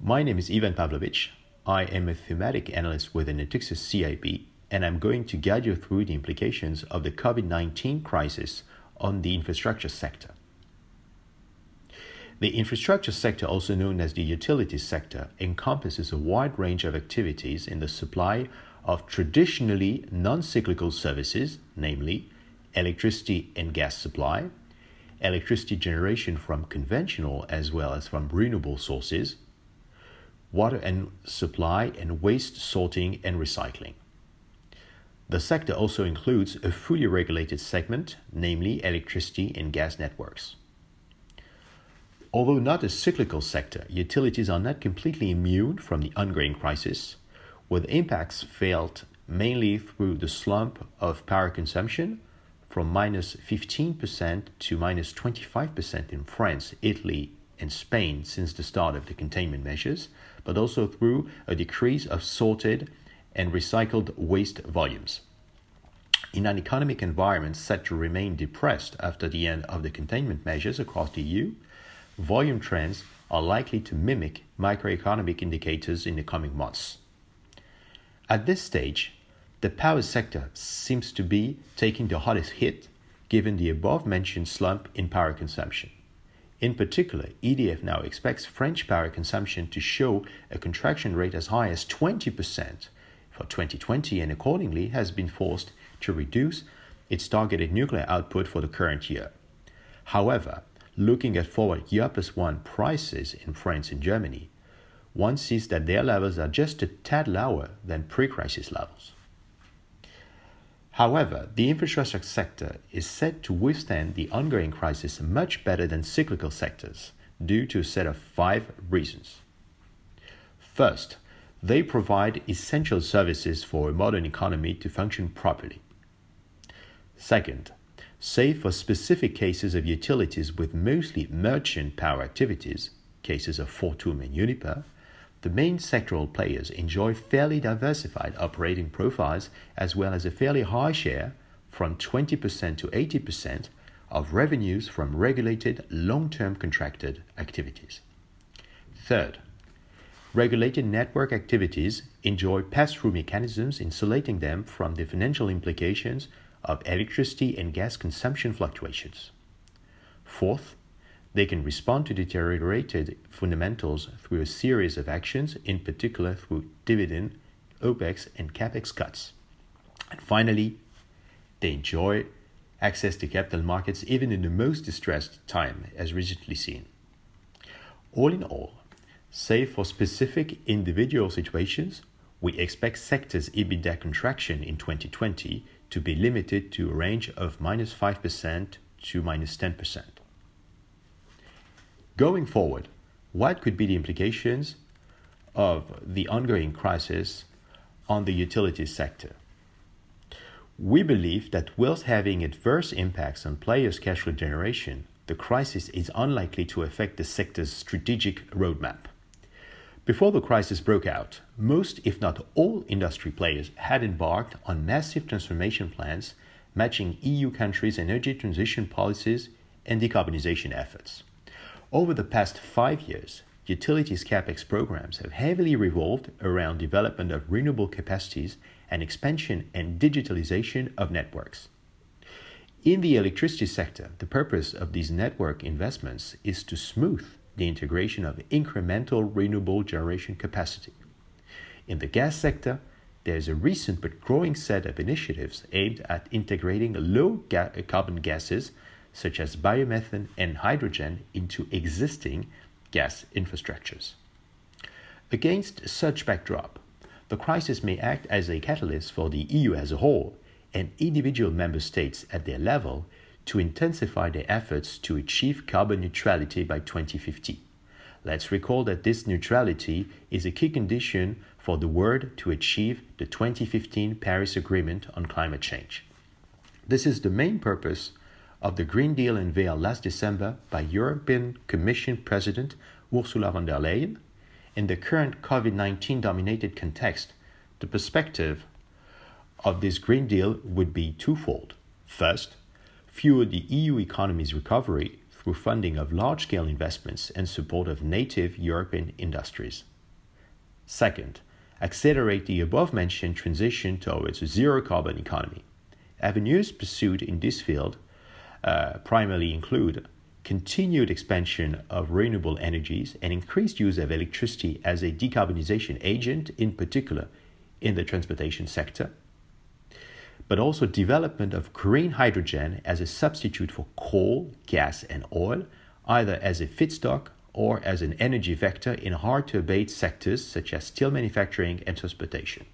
My name is Ivan Pavlovich. I am a thematic analyst with Natixis CIB, and I'm going to guide you through the implications of the COVID 19 crisis on the infrastructure sector. The infrastructure sector, also known as the utilities sector, encompasses a wide range of activities in the supply of traditionally non cyclical services, namely electricity and gas supply, electricity generation from conventional as well as from renewable sources, water and supply and waste sorting and recycling. The sector also includes a fully regulated segment, namely electricity and gas networks. Although not a cyclical sector, utilities are not completely immune from the ongoing crisis, with impacts felt mainly through the slump of power consumption from minus 15% to minus 25% in France, Italy, and Spain since the start of the containment measures, but also through a decrease of sorted and recycled waste volumes. In an economic environment set to remain depressed after the end of the containment measures across the EU, volume trends are likely to mimic microeconomic indicators in the coming months. At this stage, the power sector seems to be taking the hottest hit given the above mentioned slump in power consumption. In particular, EDF now expects French power consumption to show a contraction rate as high as 20% for 2020 and accordingly has been forced to reduce its targeted nuclear output for the current year. However, looking at forward year plus one prices in France and Germany, one sees that their levels are just a tad lower than pre crisis levels. However, the infrastructure sector is said to withstand the ongoing crisis much better than cyclical sectors due to a set of five reasons. First, they provide essential services for a modern economy to function properly. Second, save for specific cases of utilities with mostly merchant power activities, cases of Fortum and Uniper, the main sectoral players enjoy fairly diversified operating profiles as well as a fairly high share, from 20% to 80%, of revenues from regulated long term contracted activities. Third, regulated network activities enjoy pass through mechanisms insulating them from the financial implications of electricity and gas consumption fluctuations. Fourth, they can respond to deteriorated fundamentals through a series of actions, in particular through dividend, OPEX, and CAPEX cuts. And finally, they enjoy access to capital markets even in the most distressed time, as recently seen. All in all, save for specific individual situations, we expect sectors' EBITDA contraction in 2020 to be limited to a range of minus 5% to minus 10%. Going forward, what could be the implications of the ongoing crisis on the utilities sector? We believe that whilst having adverse impacts on players' cash flow generation, the crisis is unlikely to affect the sector's strategic roadmap. Before the crisis broke out, most, if not all, industry players had embarked on massive transformation plans matching EU countries' energy transition policies and decarbonization efforts. Over the past five years, utilities capex programs have heavily revolved around development of renewable capacities and expansion and digitalization of networks. In the electricity sector, the purpose of these network investments is to smooth the integration of incremental renewable generation capacity. In the gas sector, there is a recent but growing set of initiatives aimed at integrating low ga- carbon gases such as biomethane and hydrogen, into existing gas infrastructures. Against such backdrop, the crisis may act as a catalyst for the EU as a whole and individual member states at their level to intensify their efforts to achieve carbon neutrality by 2050. Let's recall that this neutrality is a key condition for the world to achieve the 2015 Paris Agreement on climate change. This is the main purpose of the Green Deal unveiled last December by European Commission President Ursula von der Leyen, in the current COVID 19 dominated context, the perspective of this Green Deal would be twofold. First, fuel the EU economy's recovery through funding of large scale investments and support of native European industries. Second, accelerate the above mentioned transition towards a zero carbon economy. Avenues pursued in this field uh, primarily include continued expansion of renewable energies and increased use of electricity as a decarbonization agent, in particular in the transportation sector, but also development of green hydrogen as a substitute for coal, gas, and oil, either as a feedstock or as an energy vector in hard to abate sectors such as steel manufacturing and transportation.